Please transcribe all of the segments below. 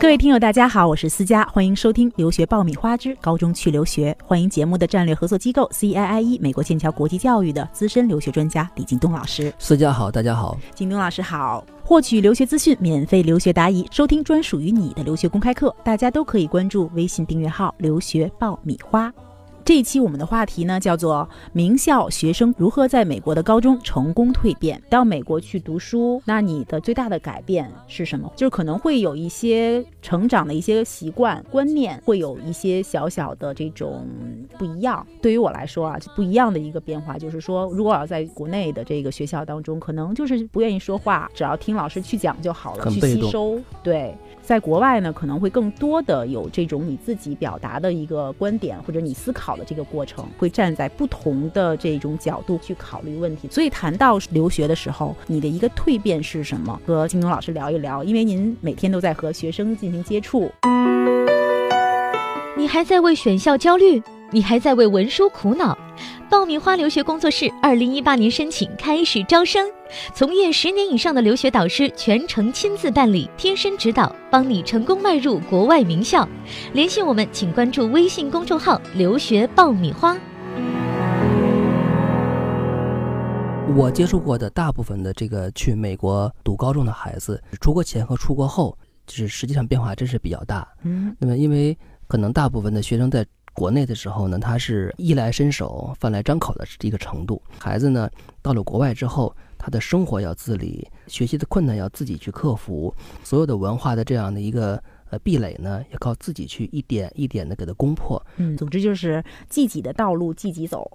各位听友，大家好，我是思佳，欢迎收听《留学爆米花之高中去留学》。欢迎节目的战略合作机构 CIIE 美国剑桥国际教育的资深留学专家李京东老师。思佳好，大家好，京东老师好。获取留学资讯，免费留学答疑，收听专属于你的留学公开课，大家都可以关注微信订阅号“留学爆米花”。这一期我们的话题呢，叫做名校学生如何在美国的高中成功蜕变。到美国去读书，那你的最大的改变是什么？就是可能会有一些成长的一些习惯、观念，会有一些小小的这种不一样。对于我来说啊，不一样的一个变化就是说，如果要在国内的这个学校当中，可能就是不愿意说话，只要听老师去讲就好了，去吸收。对。在国外呢，可能会更多的有这种你自己表达的一个观点，或者你思考的这个过程，会站在不同的这种角度去考虑问题。所以谈到留学的时候，你的一个蜕变是什么？和金东老师聊一聊，因为您每天都在和学生进行接触。你还在为选校焦虑？你还在为文书苦恼？爆米花留学工作室二零一八年申请开始招生，从业十年以上的留学导师全程亲自办理，贴身指导，帮你成功迈入国外名校。联系我们，请关注微信公众号“留学爆米花”。我接触过的大部分的这个去美国读高中的孩子，出国前和出国后，就是实际上变化真是比较大。嗯，那么因为可能大部分的学生在。国内的时候呢，他是衣来伸手、饭来张口的一个程度。孩子呢，到了国外之后，他的生活要自理，学习的困难要自己去克服，所有的文化的这样的一个呃壁垒呢，要靠自己去一点一点的给他攻破。嗯，总之就是自己的道路自己走。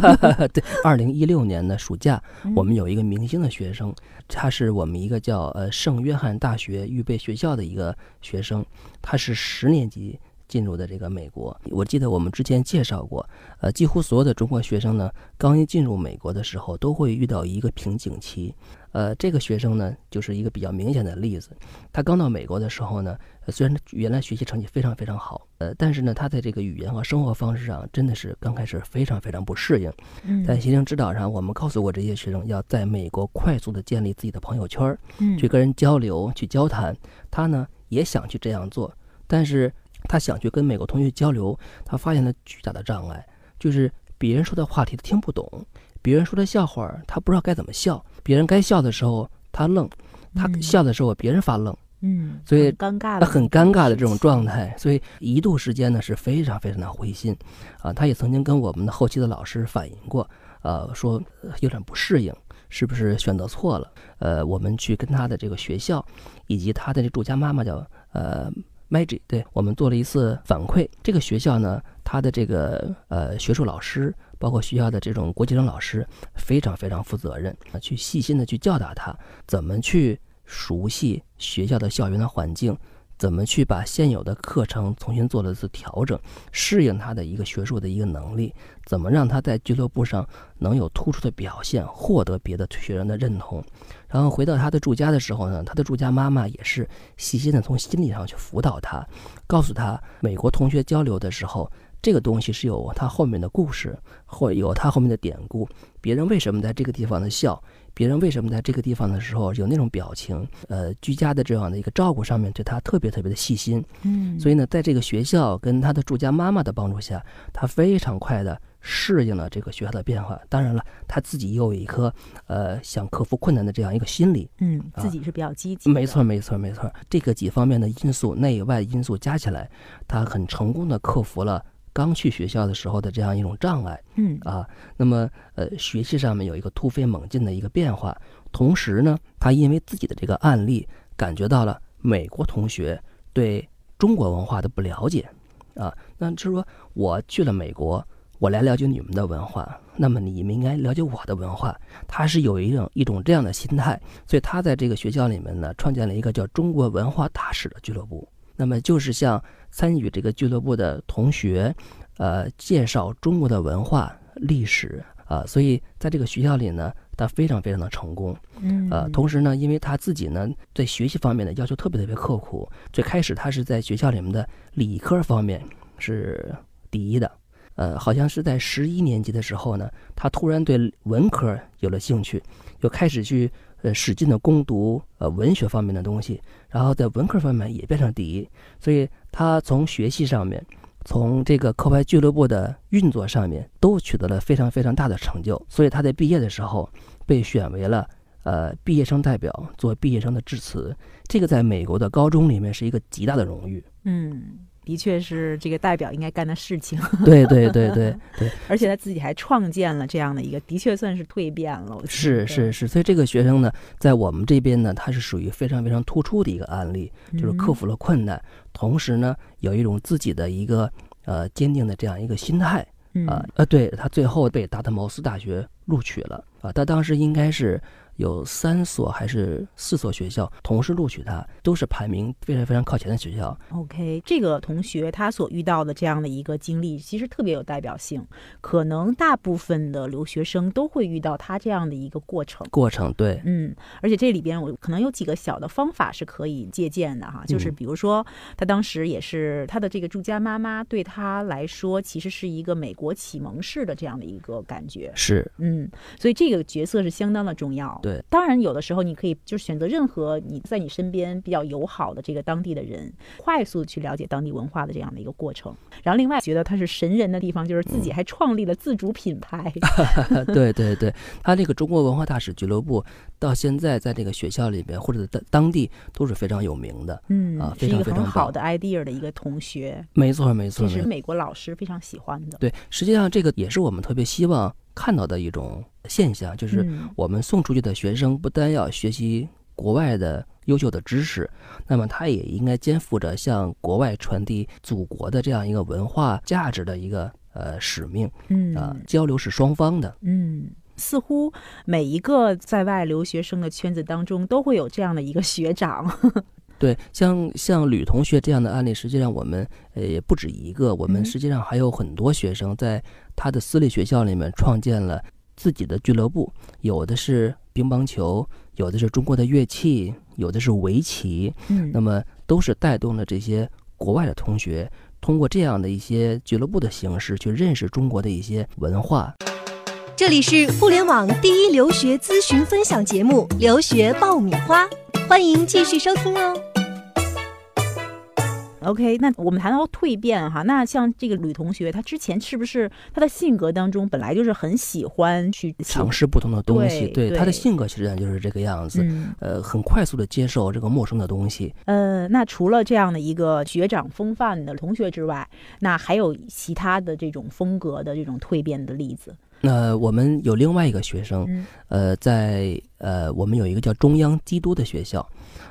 对，二零一六年的暑假，我们有一个明星的学生，他是我们一个叫呃圣约翰大学预备学校的一个学生，他是十年级。进入的这个美国，我记得我们之前介绍过，呃，几乎所有的中国学生呢，刚一进入美国的时候，都会遇到一个瓶颈期。呃，这个学生呢，就是一个比较明显的例子。他刚到美国的时候呢，虽然原来学习成绩非常非常好，呃，但是呢，他在这个语言和生活方式上，真的是刚开始非常非常不适应。在行程指导上，我们告诉过这些学生，要在美国快速的建立自己的朋友圈，去跟人交流、去交谈。他呢，也想去这样做，但是。他想去跟美国同学交流，他发现了巨大的障碍，就是别人说的话题他听不懂，别人说的笑话他不知道该怎么笑，别人该笑的时候他愣，他笑的时候别人发愣，嗯，所以尴尬，很尴尬的这种状态，所以一度时间呢是非常非常的灰心，啊，他也曾经跟我们的后期的老师反映过，呃，说有点不适应，是不是选择错了？呃，我们去跟他的这个学校，以及他的这住家妈妈叫呃。Magic，对我们做了一次反馈。这个学校呢，他的这个呃学术老师，包括学校的这种国际生老师，非常非常负责任啊，去细心的去教导他怎么去熟悉学校的校园的环境。怎么去把现有的课程重新做了一次调整，适应他的一个学术的一个能力？怎么让他在俱乐部上能有突出的表现，获得别的学员的认同？然后回到他的住家的时候呢，他的住家妈妈也是细心的从心理上去辅导他，告诉他美国同学交流的时候，这个东西是有他后面的故事，或有他后面的典故。别人为什么在这个地方的笑？别人为什么在这个地方的时候有那种表情？呃，居家的这样的一个照顾上面，对他特别特别的细心。嗯，所以呢，在这个学校跟他的住家妈妈的帮助下，他非常快的适应了这个学校的变化。当然了，他自己又有一颗呃想克服困难的这样一个心理。嗯，自己是比较积极。没错，没错，没错。这个几方面的因素，内外因素加起来，他很成功的克服了。刚去学校的时候的这样一种障碍，嗯啊，那么呃学习上面有一个突飞猛进的一个变化，同时呢，他因为自己的这个案例感觉到了美国同学对中国文化的不了解，啊，那就是说我去了美国，我来了解你们的文化，那么你们应该了解我的文化，他是有一种一种这样的心态，所以他在这个学校里面呢，创建了一个叫中国文化大使的俱乐部。那么就是向参与这个俱乐部的同学，呃，介绍中国的文化历史啊，所以在这个学校里呢，他非常非常的成功。嗯，呃，同时呢，因为他自己呢在学习方面的要求特别特别刻苦，最开始他是在学校里面的理科方面是第一的，呃，好像是在十一年级的时候呢，他突然对文科有了兴趣，又开始去呃使劲的攻读呃文学方面的东西，然后在文科方面也变成第一，所以他从学习上面，从这个课外俱乐部的运作上面都取得了非常非常大的成就，所以他在毕业的时候被选为了呃毕业生代表做毕业生的致辞，这个在美国的高中里面是一个极大的荣誉。嗯。的确是这个代表应该干的事情。对对对对对，而且他自己还创建了这样的一个，的确算是蜕变了。是是是，所以这个学生呢，在我们这边呢，他是属于非常非常突出的一个案例，就是克服了困难，同时呢，有一种自己的一个呃坚定的这样一个心态啊呃，对他最后被达特茅斯大学录取了啊，他当时应该是。有三所还是四所学校同时录取他，都是排名非常非常靠前的学校。OK，这个同学他所遇到的这样的一个经历，其实特别有代表性。可能大部分的留学生都会遇到他这样的一个过程。过程对，嗯，而且这里边我可能有几个小的方法是可以借鉴的哈，就是比如说他当时也是他的这个住家妈妈对他来说，其实是一个美国启蒙式的这样的一个感觉。是，嗯，所以这个角色是相当的重要。对。当然，有的时候你可以就是选择任何你在你身边比较友好的这个当地的人，快速去了解当地文化的这样的一个过程。然后，另外觉得他是神人的地方，就是自己还创立了自主品牌。对 对对，他这个中国文化大使俱乐部到现在在这个学校里边或者在当地都是非常有名的。嗯啊，非常非常好的 idea 的一个同学。没错没错，这是美国老师非常喜欢的。对，实际上这个也是我们特别希望。看到的一种现象，就是我们送出去的学生不单要学习国外的优秀的知识，那么他也应该肩负着向国外传递祖国的这样一个文化价值的一个呃使命。嗯啊，交流是双方的。嗯，似乎每一个在外留学生的圈子当中都会有这样的一个学长。对，像像吕同学这样的案例，实际上我们呃也不止一个，我们实际上还有很多学生在他的私立学校里面创建了自己的俱乐部，有的是乒乓球，有的是中国的乐器，有的是围棋，嗯，那么都是带动了这些国外的同学，通过这样的一些俱乐部的形式去认识中国的一些文化。这里是互联网第一留学咨询分享节目《留学爆米花》，欢迎继续收听哦。OK，那我们谈到蜕变哈，那像这个吕同学，他之前是不是他的性格当中本来就是很喜欢去尝试不同的东西？对，他的性格实际上就是这个样子，呃，很快速的接受这个陌生的东西。呃，那除了这样的一个学长风范的同学之外，那还有其他的这种风格的这种蜕变的例子？那我们有另外一个学生，呃，在呃，我们有一个叫中央基督的学校，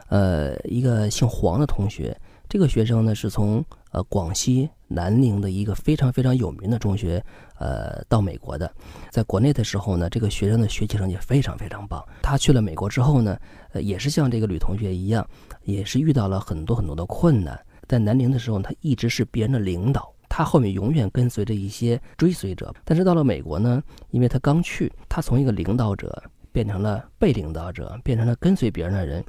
呃，一个姓黄的同学。这个学生呢，是从呃广西南宁的一个非常非常有名的中学，呃，到美国的。在国内的时候呢，这个学生的学习成绩非常非常棒。他去了美国之后呢，呃，也是像这个吕同学一样，也是遇到了很多很多的困难。在南宁的时候，他一直是别人的领导，他后面永远跟随着一些追随者。但是到了美国呢，因为他刚去，他从一个领导者。变成了被领导者，变成了跟随别人的人，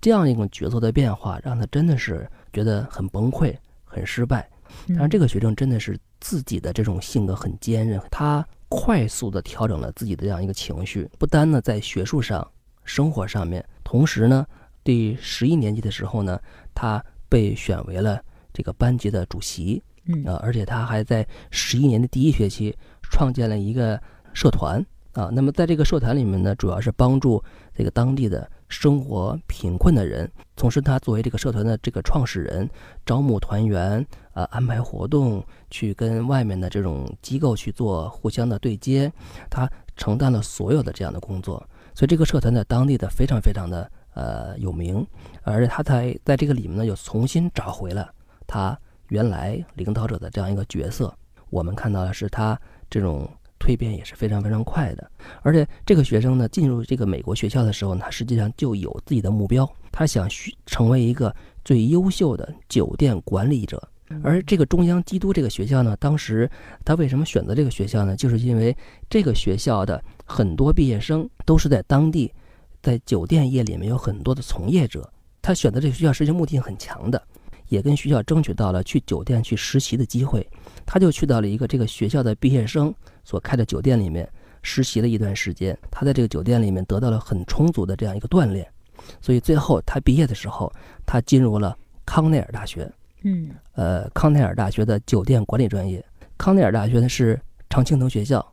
这样一种角色的变化，让他真的是觉得很崩溃、很失败。但是这个学生真的是自己的这种性格很坚韧，他快速的调整了自己的这样一个情绪，不单呢在学术上、生活上面，同时呢，第十一年级的时候呢，他被选为了这个班级的主席，啊，而且他还在十一年的第一学期创建了一个社团。啊，那么在这个社团里面呢，主要是帮助这个当地的生活贫困的人。同时，他作为这个社团的这个创始人，招募团员，啊，安排活动，去跟外面的这种机构去做互相的对接，他承担了所有的这样的工作。所以，这个社团在当地的非常非常的呃有名，而且他在在这个里面呢，又重新找回了他原来领导者的这样一个角色。我们看到的是他这种。蜕变也是非常非常快的，而且这个学生呢，进入这个美国学校的时候，他实际上就有自己的目标，他想成为一个最优秀的酒店管理者。而这个中央基督这个学校呢，当时他为什么选择这个学校呢？就是因为这个学校的很多毕业生都是在当地，在酒店业里面有很多的从业者，他选择这个学校实际上目的性很强的，也跟学校争取到了去酒店去实习的机会。他就去到了一个这个学校的毕业生所开的酒店里面实习了一段时间，他在这个酒店里面得到了很充足的这样一个锻炼，所以最后他毕业的时候，他进入了康奈尔大学，嗯呃，康奈尔大学的酒店管理专业。康奈尔大学呢是常青藤学校，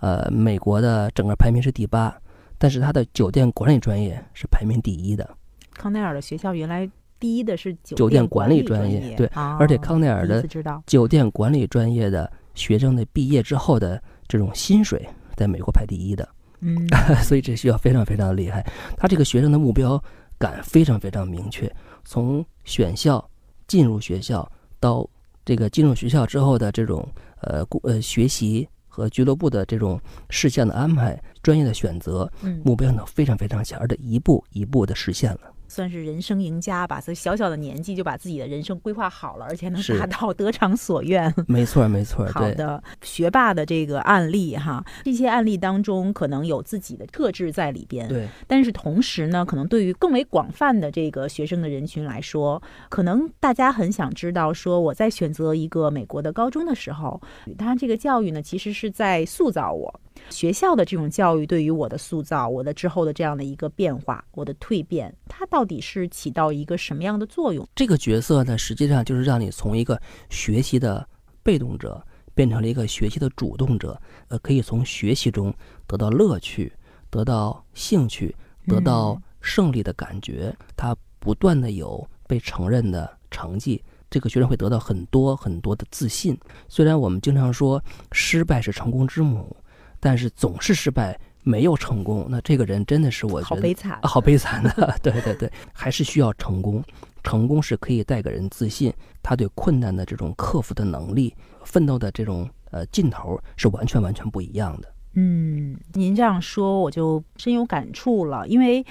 呃，美国的整个排名是第八，但是它的酒店管理专业是排名第一的。康奈尔的学校原来第一的是酒酒店管管理专业，对啊而且康奈尔的酒店管理专业的学生的毕业之后的这种薪水，在美国排第一的，嗯 所以这学校非常非常的厉害。他这个学生的目标感非常非常明确，从选校、进入学校到这个进入学校之后的这种呃顾呃学习和俱乐部的这种事项的安排、专业的选择，嗯，目标呢非常非常强，而且一步一步的实现了。算是人生赢家吧，所以小小的年纪就把自己的人生规划好了，而且能达到得偿所愿。没错，没错，好的，学霸的这个案例哈，这些案例当中可能有自己的特质在里边，对，但是同时呢，可能对于更为广泛的这个学生的人群来说，可能大家很想知道，说我在选择一个美国的高中的时候，它这个教育呢，其实是在塑造我。学校的这种教育对于我的塑造，我的之后的这样的一个变化，我的蜕变，它到底是起到一个什么样的作用？这个角色呢，实际上就是让你从一个学习的被动者变成了一个学习的主动者，呃，可以从学习中得到乐趣，得到兴趣，得到嗯胜利的感觉。他不断的有被承认的成绩，这个学生会得到很多很多的自信。虽然我们经常说失败是成功之母，但是总是失败没有成功，那这个人真的是我觉得好悲惨啊，好悲惨的。对对对，还是需要成功。成功是可以带给人自信，他对困难的这种克服的能力、奋斗的这种呃劲头是完全完全不一样的。嗯，您这样说我就深有感触了，因为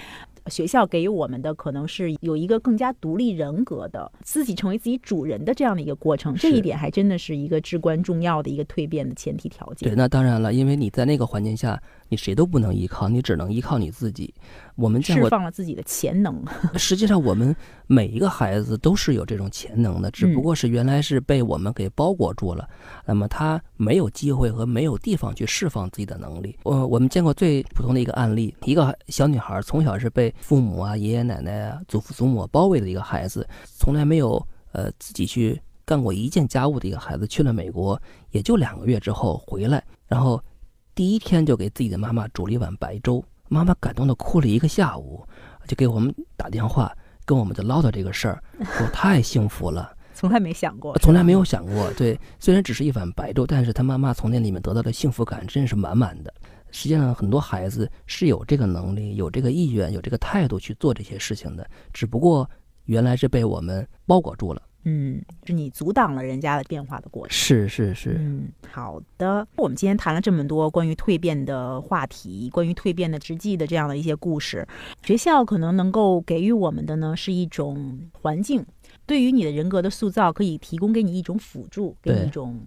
学校给予我们的可能是有一个更加独立人格的、自己成为自己主人的这样的一个过程，这一点还真的是一个至关重要的一个蜕变的前提条件。对，那当然了，因为你在那个环境下，你谁都不能依靠，你只能依靠你自己。我们见释，放了自己的潜能。实际上我们每一个孩子都是有这种潜能的，只不嗯过是原来是被我们给包裹住了，那么他没有机会和没有地方去释放自己的能力。我，我们见过最普通的一个案例，一个小女孩从小是被父母啊、爷爷奶奶啊、祖父祖母包围的一个孩子，从来没有呃自己去干过一件家务的一个孩子，去了美国也就两个月之后回来，然后第一天就给自己的妈妈煮了一碗白粥，妈妈感动的哭了一个下午，就给我们打电话，跟我们就唠叨这个事儿，说太幸福了。从来没想过，从来没有想过，对，虽然只是一碗白粥，但是他妈妈从那里面得到的幸福感真是满满的。实际上，很多孩子是有这个能力、有这个意愿、有这个态度去做这些事情的，只不过原来是被我们包裹住了。嗯，是你阻挡了人家的变化的过程。是是是，嗯，好的。我们今天谈了这么多关于蜕变的话题，关于蜕变的之际的这样的一些故事，学校可能能够给予我们的呢是一种环境，对于你的人格的塑造，可以提供给你一种辅助，给你一种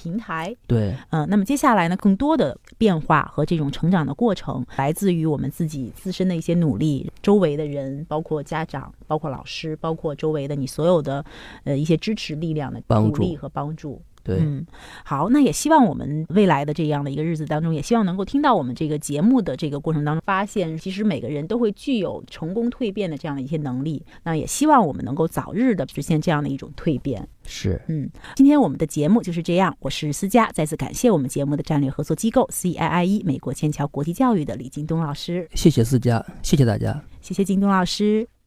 平台。对，嗯、那么接下来呢，更多的变化和这种成长的过程，来自于我们自己自身的一些努力，周围的人，包括家长，包括老师，包括周围的你所有的呃一些支持力量的帮助鼓励和帮助。对，嗯，好，那也希望我们未来的这样的一个日子当中，也希望能够听到我们这个节目的这个过程当中，发现其实每个人都会具有成功蜕变的这样的一些能力。那也希望我们能够早日的实现这样的一种蜕变。是，嗯，今天我们的节目就是这样，我是思佳，再次感谢我们节目的战略合作机构 CIIE 美国剑桥国际教育的李京东老师，谢谢思佳，谢谢大家。谢谢京东老师。